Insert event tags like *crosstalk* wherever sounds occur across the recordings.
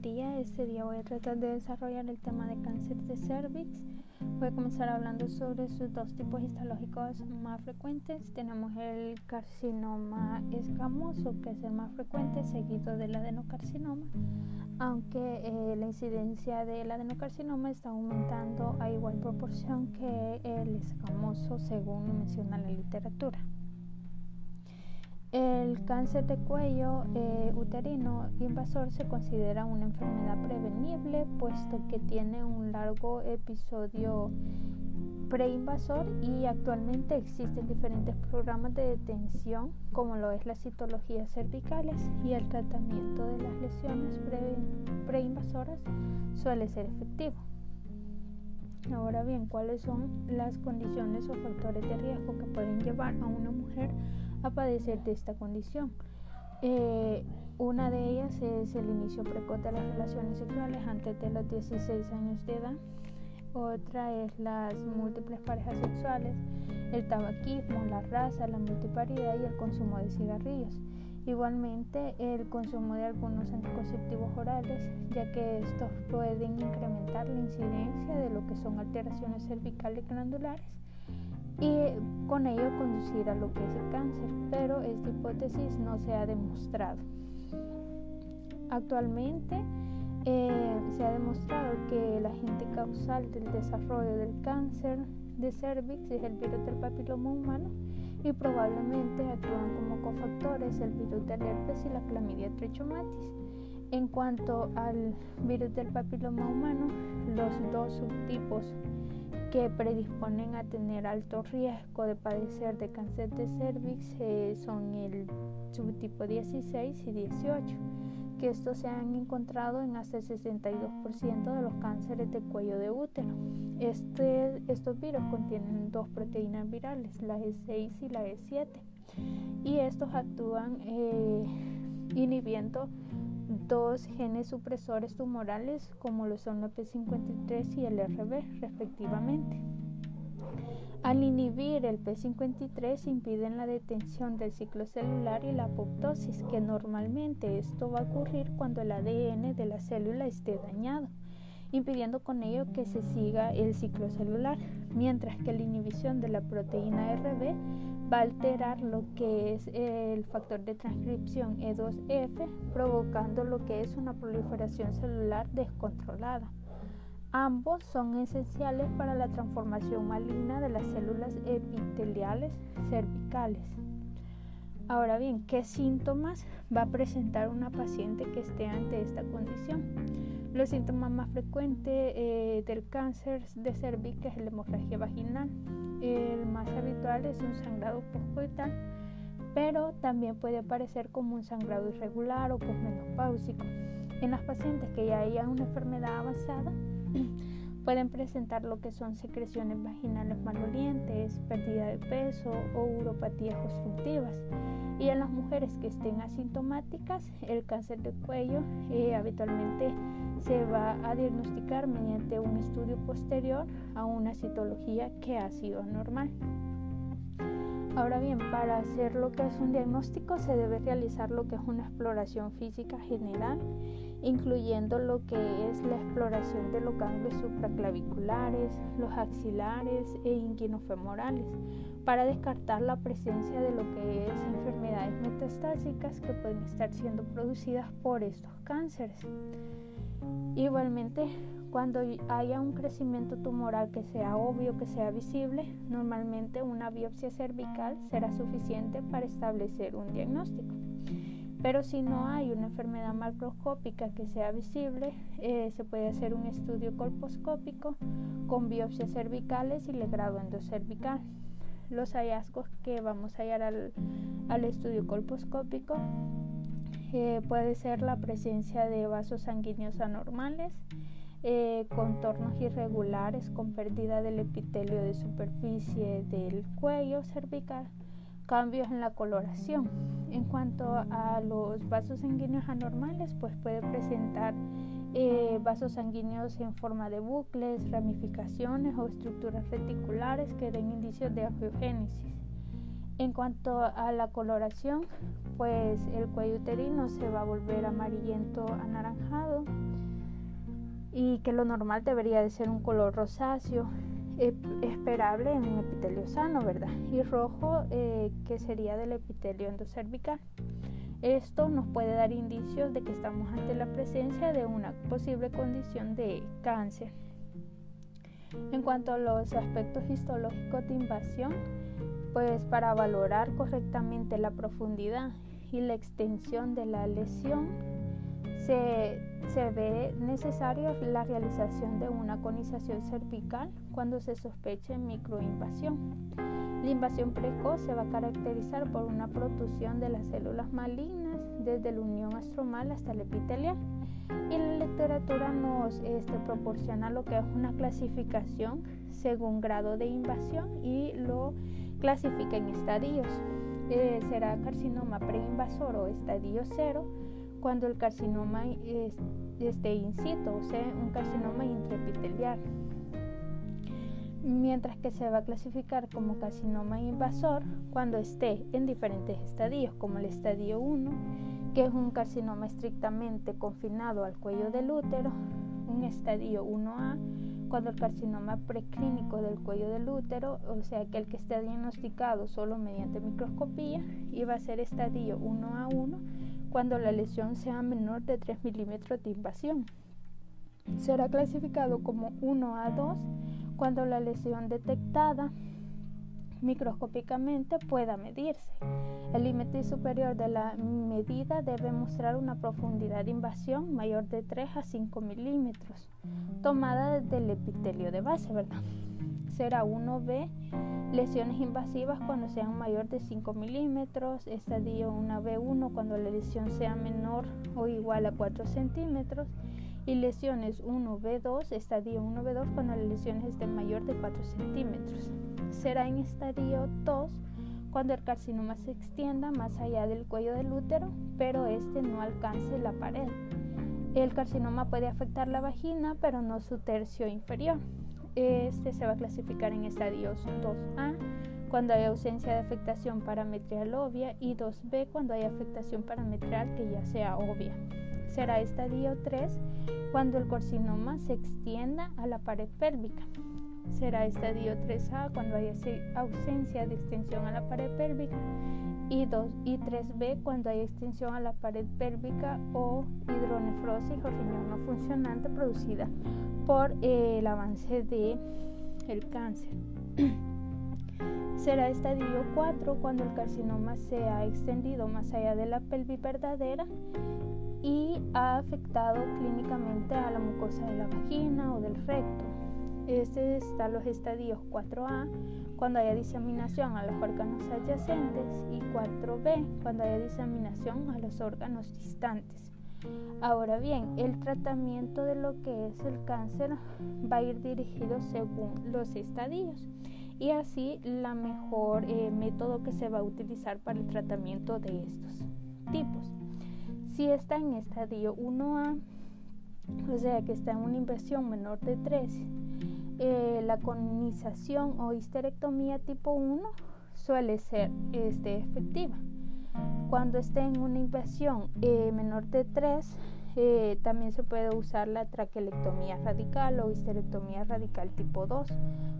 día. Este día voy a tratar de desarrollar el tema de cáncer de cervix. Voy a comenzar hablando sobre sus dos tipos histológicos más frecuentes. Tenemos el carcinoma escamoso, que es el más frecuente, seguido del adenocarcinoma, aunque eh, la incidencia del adenocarcinoma está aumentando a igual proporción que el escamoso, según menciona la literatura. El cáncer de cuello eh, uterino invasor se considera una enfermedad prevenible puesto que tiene un largo episodio preinvasor y actualmente existen diferentes programas de detención como lo es las citologías cervicales y el tratamiento de las lesiones preinvasoras suele ser efectivo. Ahora bien, ¿cuáles son las condiciones o factores de riesgo que pueden llevar a una mujer a padecer de esta condición. Eh, una de ellas es el inicio precoz de las relaciones sexuales antes de los 16 años de edad. Otra es las múltiples parejas sexuales, el tabaquismo, la raza, la multiparidad y el consumo de cigarrillos. Igualmente el consumo de algunos anticonceptivos orales, ya que estos pueden incrementar la incidencia de lo que son alteraciones cervicales glandulares y con ello conducir a lo que es el cáncer, pero esta hipótesis no se ha demostrado. Actualmente eh, se ha demostrado que el agente causal del desarrollo del cáncer de cervix es el virus del papiloma humano y probablemente actúan como cofactores el virus del herpes y la clamidia trichomatis. En cuanto al virus del papiloma humano, los dos subtipos que predisponen a tener alto riesgo de padecer de cáncer de cervix eh, son el subtipo 16 y 18, que estos se han encontrado en hasta el 62% de los cánceres de cuello de útero. Este, estos virus contienen dos proteínas virales, la E6 y la E7, y estos actúan eh, inhibiendo dos genes supresores tumorales como lo son el P53 y el RB respectivamente. Al inhibir el P53 impiden la detención del ciclo celular y la apoptosis, que normalmente esto va a ocurrir cuando el ADN de la célula esté dañado, impidiendo con ello que se siga el ciclo celular, mientras que la inhibición de la proteína RB va a alterar lo que es el factor de transcripción E2F, provocando lo que es una proliferación celular descontrolada. Ambos son esenciales para la transformación maligna de las células epiteliales cervicales. Ahora bien, ¿qué síntomas va a presentar una paciente que esté ante esta condición? Los síntomas más frecuentes eh, del cáncer de cervix es la hemorragia vaginal, el más habitual es un sangrado postcoital, pero también puede aparecer como un sangrado irregular o posmenopáusico. En las pacientes que ya hayan una enfermedad avanzada, *clears throat* pueden presentar lo que son secreciones vaginales malolientes, pérdida de peso o uropatías obstructivas. Y en las mujeres que estén asintomáticas, el cáncer de cuello eh, habitualmente se va a diagnosticar mediante un estudio posterior a una citología que ha sido anormal. Ahora bien, para hacer lo que es un diagnóstico se debe realizar lo que es una exploración física general, incluyendo lo que es la exploración de los ganglios supraclaviculares, los axilares e inguinofemorales, para descartar la presencia de lo que es enfermedades metastásicas que pueden estar siendo producidas por estos cánceres. Igualmente, cuando haya un crecimiento tumoral que sea obvio, que sea visible, normalmente una biopsia cervical será suficiente para establecer un diagnóstico. Pero si no hay una enfermedad macroscópica que sea visible, eh, se puede hacer un estudio colposcópico con biopsias cervicales y legrado endocervical. Los hallazgos que vamos a hallar al, estudio colposcópico puede ser la presencia de vasos sanguíneos anormales, eh, contornos irregulares con pérdida del epitelio de superficie del cuello cervical, cambios en la coloración. En cuanto a los vasos sanguíneos anormales, pues puede presentar eh, vasos sanguíneos en forma de bucles, ramificaciones o estructuras reticulares que den indicios de angiogénesis. En cuanto a la coloración, pues el cuello uterino se va a volver amarillento anaranjado y que lo normal debería de ser un color rosáceo esperable en un epitelio sano, ¿verdad? Y rojo eh, que sería del epitelio endocervical. Esto nos puede dar indicios de que estamos ante la presencia de una posible condición de cáncer. En cuanto a los aspectos histológicos de invasión, pues para valorar correctamente la profundidad y la extensión de la lesión, se, se ve necesario la realización de una conización cervical cuando se sospeche microinvasión. La invasión precoz se va a caracterizar por una protusión de las células malignas desde la unión astromal hasta el epitelial. Y la literatura nos este, proporciona lo que es una clasificación según grado de invasión y lo clasifica en estadios. Eh, será carcinoma preinvasor o estadio cero cuando el carcinoma esté in situ, o sea, un carcinoma intraepitelial. Mientras que se va a clasificar como carcinoma invasor cuando esté en diferentes estadios, como el estadio 1, que es un carcinoma estrictamente confinado al cuello del útero, un estadio 1A, cuando el carcinoma preclínico del cuello del útero, o sea, aquel que esté diagnosticado solo mediante microscopía, y va a ser estadio 1A1 cuando la lesión sea menor de 3 milímetros de invasión. Será clasificado como 1A2 cuando la lesión detectada microscópicamente pueda medirse. El límite superior de la medida debe mostrar una profundidad de invasión mayor de 3 a 5 milímetros, tomada desde el epitelio de base, ¿verdad? Será 1B, lesiones invasivas cuando sean mayor de 5 milímetros, estadio 1B1 cuando la lesión sea menor o igual a 4 centímetros, y lesiones 1B2, estadio 1B2 cuando la lesión es de mayor de 4 centímetros. Será en estadio 2 cuando el carcinoma se extienda más allá del cuello del útero, pero este no alcance la pared. El carcinoma puede afectar la vagina, pero no su tercio inferior. Este se va a clasificar en estadios 2A cuando hay ausencia de afectación parametrial obvia y 2B cuando hay afectación parametrial que ya sea obvia. Será estadio 3 cuando el carcinoma se extienda a la pared pélvica. Será estadio 3A cuando haya ausencia de extensión a la pared pélvica y, 2, y 3B cuando hay extensión a la pared pélvica o hidronefrosis o riñón no funcionante producida por eh, el avance el cáncer. *clears throat* Será estadio 4 cuando el carcinoma se ha extendido más allá de la pelvis verdadera y ha afectado clínicamente a la mucosa de la vagina o del recto. Este está los estadios 4A cuando haya diseminación a los órganos adyacentes y 4B cuando haya diseminación a los órganos distantes. Ahora bien, el tratamiento de lo que es el cáncer va a ir dirigido según los estadios y así la mejor eh, método que se va a utilizar para el tratamiento de estos tipos. Si está en estadio 1A, o sea que está en una inversión menor de 3, eh, la colonización o histerectomía tipo 1 suele ser este, efectiva. Cuando esté en una inversión eh, menor de 3, eh, también se puede usar la traquelectomía radical o histerectomía radical tipo 2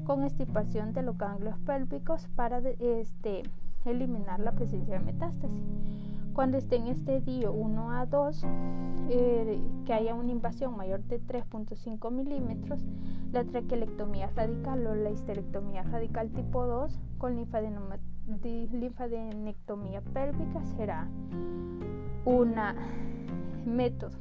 con estipación de los ganglios pélvicos para este, eliminar la presencia de metástasis. Cuando esté en este dio 1 a 2, eh, que haya una invasión mayor de 3.5 milímetros, la traquelectomía radical o la histerectomía radical tipo 2 con linfadenectomía pélvica será una método.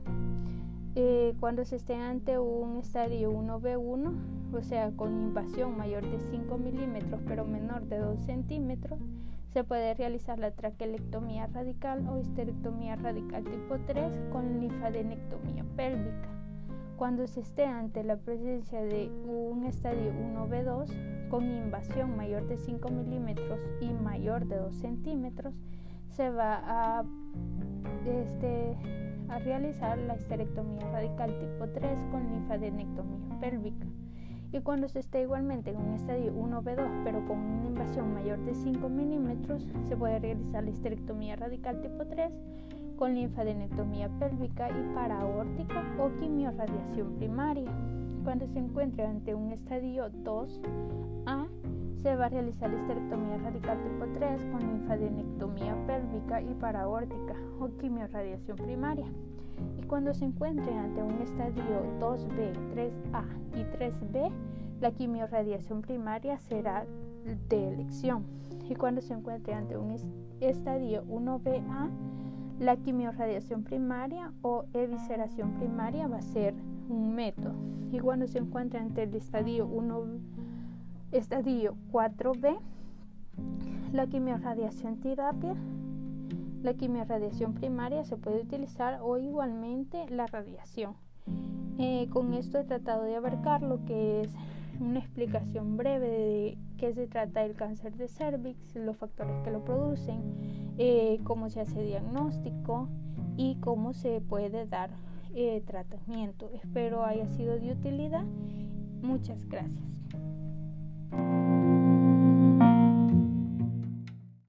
Eh, cuando se esté ante un estadio 1B1, o sea, con invasión mayor de 5 milímetros pero menor de 2 centímetros, se puede realizar la traquelectomía radical o histerectomía radical tipo 3 con linfadenectomía pélvica. Cuando se esté ante la presencia de un estadio 1B2 con invasión mayor de 5 milímetros y mayor de 2 centímetros, se va a, este, a realizar la histerectomía radical tipo 3 con linfadenectomía pélvica y cuando se esté igualmente en un estadio 1B2 pero con una invasión mayor de 5 milímetros se puede realizar la histerectomía radical tipo 3 con linfadenectomía pélvica y paraórtica o quimiorradiación primaria. Cuando se encuentre ante un estadio 2A, se va a realizar histerectomía radical tipo 3 con linfadenectomía pélvica y paraórtica o quimiorradiación primaria. Y cuando se encuentre ante un estadio 2B, 3A y 3B, la quimiorradiación primaria será de elección. Y cuando se encuentre ante un estadio 1BA, la quimiorradiación primaria o evisceración primaria va a ser un método. Y cuando se encuentra ante el estadio 1 estadio 4B, la quimiorradiación terapia la quimiorradiación primaria se puede utilizar o igualmente la radiación. Eh, con esto he tratado de abarcar lo que es una explicación breve de qué se trata el cáncer de cervix, los factores que lo producen, eh, cómo se hace diagnóstico y cómo se puede dar eh, tratamiento. Espero haya sido de utilidad. Muchas gracias.